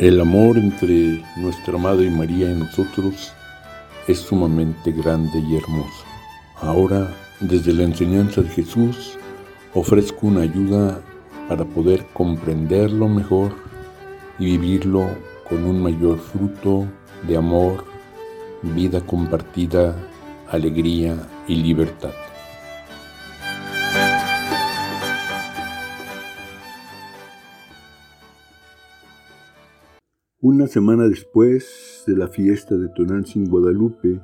El amor entre nuestra Madre María y nosotros es sumamente grande y hermoso. Ahora, desde la enseñanza de Jesús, ofrezco una ayuda para poder comprenderlo mejor y vivirlo con un mayor fruto de amor, vida compartida, alegría y libertad. Una semana después de la fiesta de Tonantzin Guadalupe,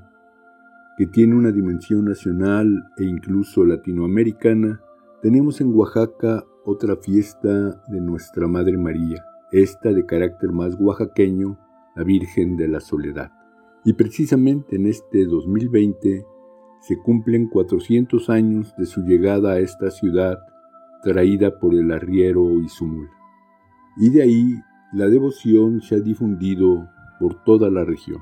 que tiene una dimensión nacional e incluso latinoamericana, tenemos en Oaxaca otra fiesta de Nuestra Madre María, esta de carácter más oaxaqueño, la Virgen de la Soledad. Y precisamente en este 2020 se cumplen 400 años de su llegada a esta ciudad traída por el arriero Izumul. Y de ahí la devoción se ha difundido por toda la región.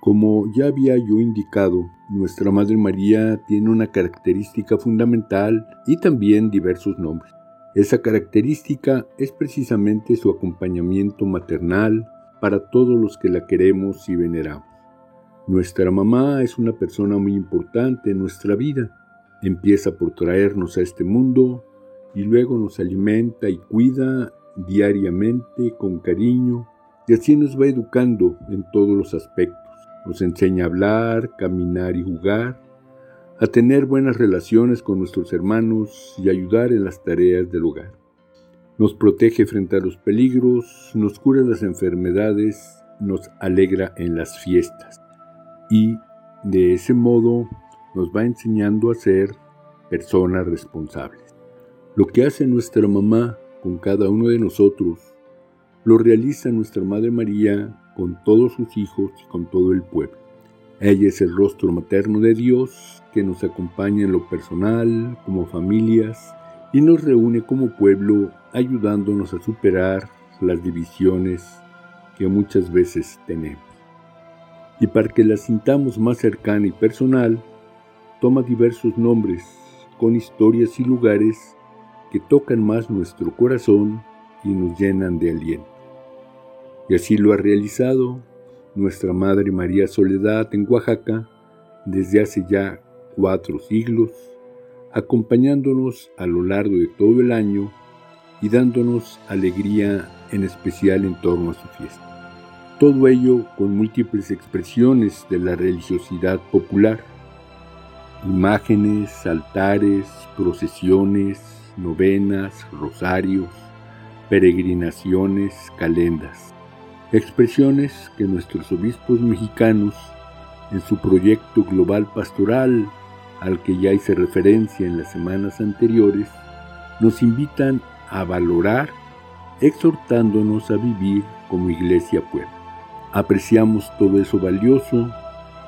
Como ya había yo indicado, nuestra Madre María tiene una característica fundamental y también diversos nombres. Esa característica es precisamente su acompañamiento maternal para todos los que la queremos y veneramos. Nuestra mamá es una persona muy importante en nuestra vida. Empieza por traernos a este mundo y luego nos alimenta y cuida diariamente con cariño y así nos va educando en todos los aspectos. Nos enseña a hablar, caminar y jugar, a tener buenas relaciones con nuestros hermanos y ayudar en las tareas del hogar. Nos protege frente a los peligros, nos cura las enfermedades, nos alegra en las fiestas y de ese modo nos va enseñando a ser personas responsables. Lo que hace nuestra mamá con cada uno de nosotros, lo realiza nuestra Madre María con todos sus hijos y con todo el pueblo. Ella es el rostro materno de Dios que nos acompaña en lo personal, como familias, y nos reúne como pueblo ayudándonos a superar las divisiones que muchas veces tenemos. Y para que la sintamos más cercana y personal, toma diversos nombres con historias y lugares que tocan más nuestro corazón y nos llenan de aliento. Y así lo ha realizado nuestra Madre María Soledad en Oaxaca desde hace ya cuatro siglos, acompañándonos a lo largo de todo el año y dándonos alegría en especial en torno a su fiesta. Todo ello con múltiples expresiones de la religiosidad popular, imágenes, altares, procesiones, novenas, rosarios, peregrinaciones, calendas. Expresiones que nuestros obispos mexicanos, en su proyecto global pastoral, al que ya hice referencia en las semanas anteriores, nos invitan a valorar, exhortándonos a vivir como iglesia pueblo. Apreciamos todo eso valioso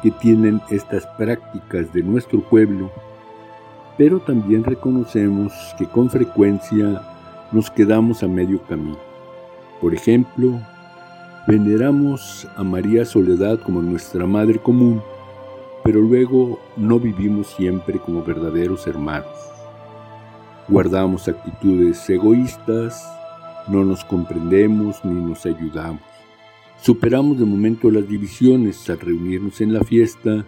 que tienen estas prácticas de nuestro pueblo pero también reconocemos que con frecuencia nos quedamos a medio camino. Por ejemplo, veneramos a María Soledad como nuestra madre común, pero luego no vivimos siempre como verdaderos hermanos. Guardamos actitudes egoístas, no nos comprendemos ni nos ayudamos. Superamos de momento las divisiones al reunirnos en la fiesta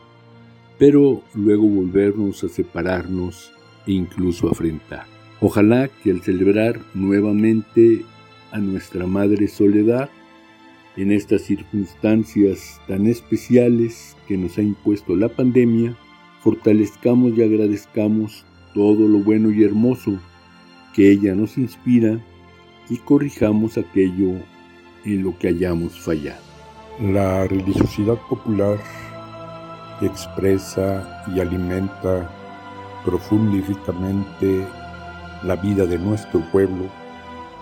pero luego volvernos a separarnos e incluso afrentar. Ojalá que al celebrar nuevamente a nuestra Madre Soledad, en estas circunstancias tan especiales que nos ha impuesto la pandemia, fortalezcamos y agradezcamos todo lo bueno y hermoso que ella nos inspira y corrijamos aquello en lo que hayamos fallado. La religiosidad popular expresa y alimenta profunda la vida de nuestro pueblo,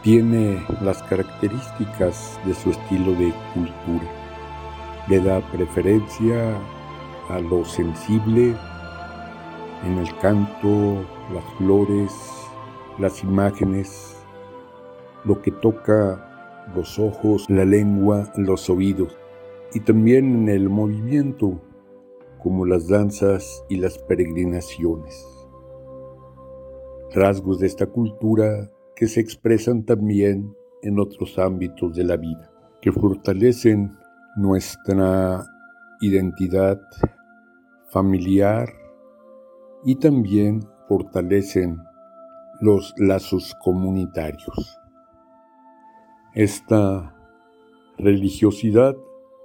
tiene las características de su estilo de cultura. Le da preferencia a lo sensible en el canto, las flores, las imágenes, lo que toca los ojos, la lengua, los oídos y también en el movimiento como las danzas y las peregrinaciones. Rasgos de esta cultura que se expresan también en otros ámbitos de la vida. que fortalecen nuestra identidad familiar y también fortalecen los lazos comunitarios. Esta religiosidad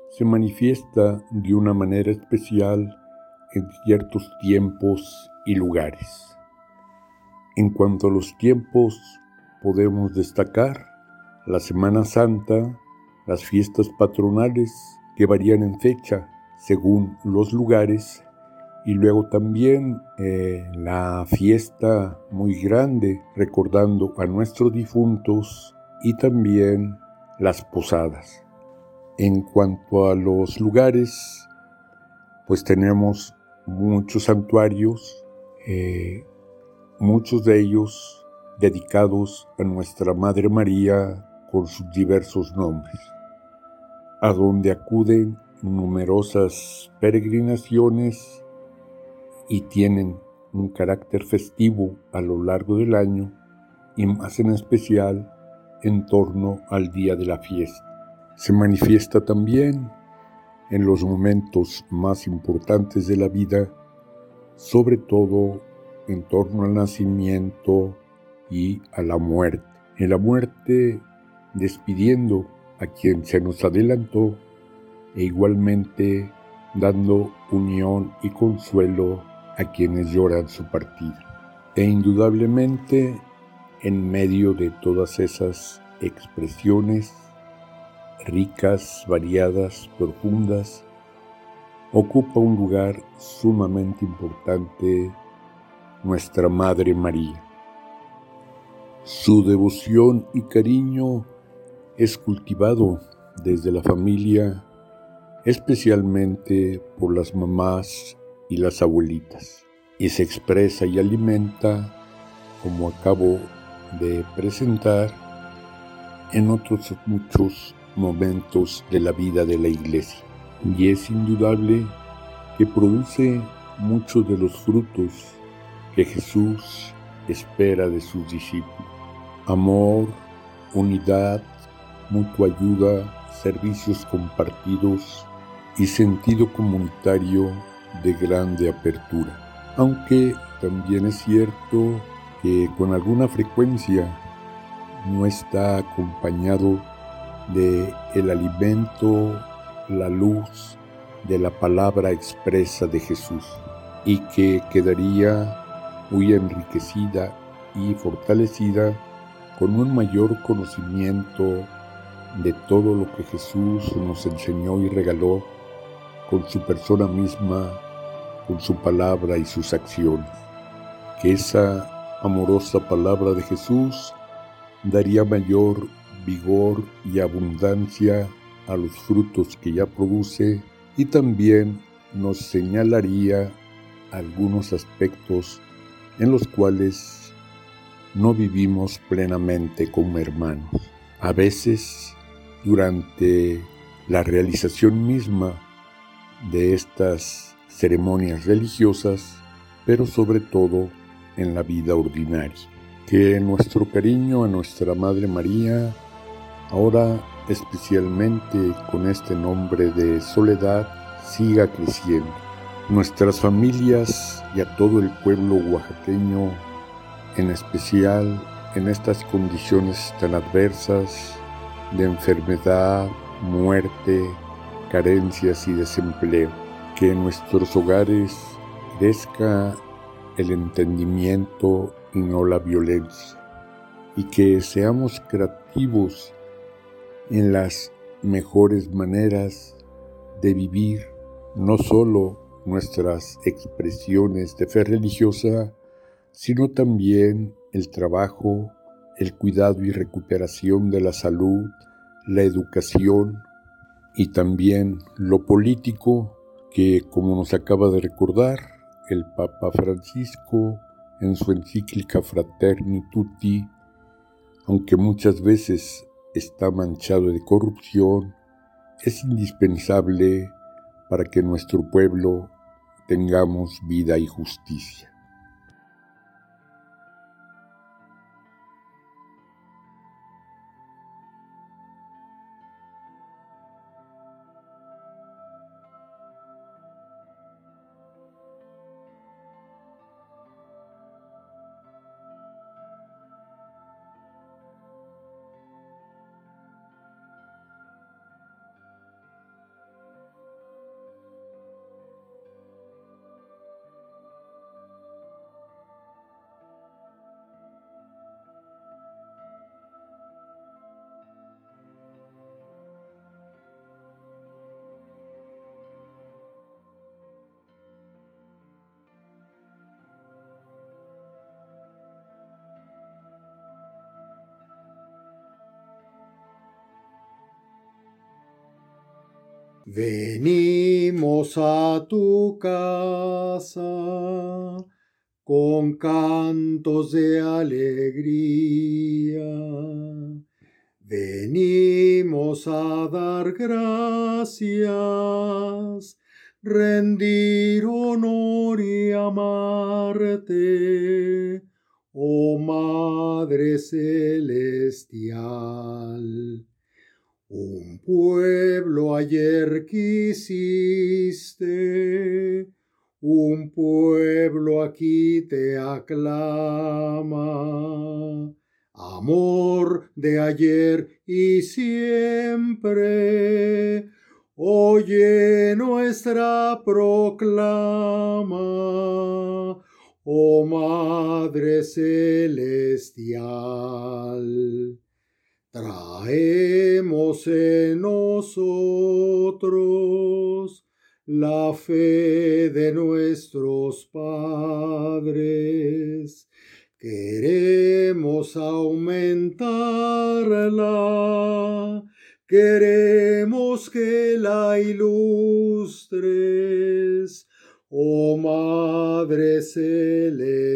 se manifiesta de una manera especial en ciertos tiempos y lugares. En cuanto a los tiempos, podemos destacar la Semana Santa, las fiestas patronales que varían en fecha según los lugares y luego también eh, la fiesta muy grande recordando a nuestros difuntos y también las posadas. En cuanto a los lugares, pues tenemos muchos santuarios, eh, muchos de ellos dedicados a nuestra Madre María con sus diversos nombres, a donde acuden numerosas peregrinaciones y tienen un carácter festivo a lo largo del año y más en especial en torno al día de la fiesta. Se manifiesta también en los momentos más importantes de la vida, sobre todo en torno al nacimiento y a la muerte. En la muerte despidiendo a quien se nos adelantó e igualmente dando unión y consuelo a quienes lloran su partida. E indudablemente, en medio de todas esas expresiones ricas, variadas, profundas, ocupa un lugar sumamente importante nuestra Madre María. Su devoción y cariño es cultivado desde la familia especialmente por las mamás y las abuelitas, y se expresa y alimenta, como acabo de presentar, en otros muchos momentos de la vida de la iglesia. Y es indudable que produce muchos de los frutos que Jesús espera de sus discípulos. Amor, unidad, mutua ayuda, servicios compartidos, y sentido comunitario de grande apertura. Aunque también es cierto que con alguna frecuencia no está acompañado de el alimento, la luz de la palabra expresa de Jesús y que quedaría muy enriquecida y fortalecida con un mayor conocimiento de todo lo que Jesús nos enseñó y regaló con su persona misma, con su palabra y sus acciones. Que esa amorosa palabra de Jesús daría mayor vigor y abundancia a los frutos que ya produce y también nos señalaría algunos aspectos en los cuales no vivimos plenamente como hermanos. A veces, durante la realización misma de estas ceremonias religiosas, pero sobre todo en la vida ordinaria. Que nuestro cariño a nuestra Madre María, ahora especialmente con este nombre de soledad, siga creciendo. Nuestras familias y a todo el pueblo oaxaqueño, en especial en estas condiciones tan adversas de enfermedad, muerte, carencias y desempleo. Que en nuestros hogares crezca el entendimiento y no la violencia. Y que seamos creativos en las mejores maneras de vivir no solo nuestras expresiones de fe religiosa, sino también el trabajo, el cuidado y recuperación de la salud, la educación, y también lo político que, como nos acaba de recordar el Papa Francisco en su encíclica Fraterni Tutti, aunque muchas veces está manchado de corrupción, es indispensable para que nuestro pueblo tengamos vida y justicia. Venimos a tu casa con cantos de alegría. Venimos a dar gracias, rendir honor y amarte, oh Madre Celestial. Un pueblo ayer quisiste, un pueblo aquí te aclama. Amor de ayer y siempre, oye nuestra proclama, oh Madre Celestial. Traemos en nosotros la fe de nuestros padres. Queremos aumentarla, queremos que la ilustres, oh Madre Celestial.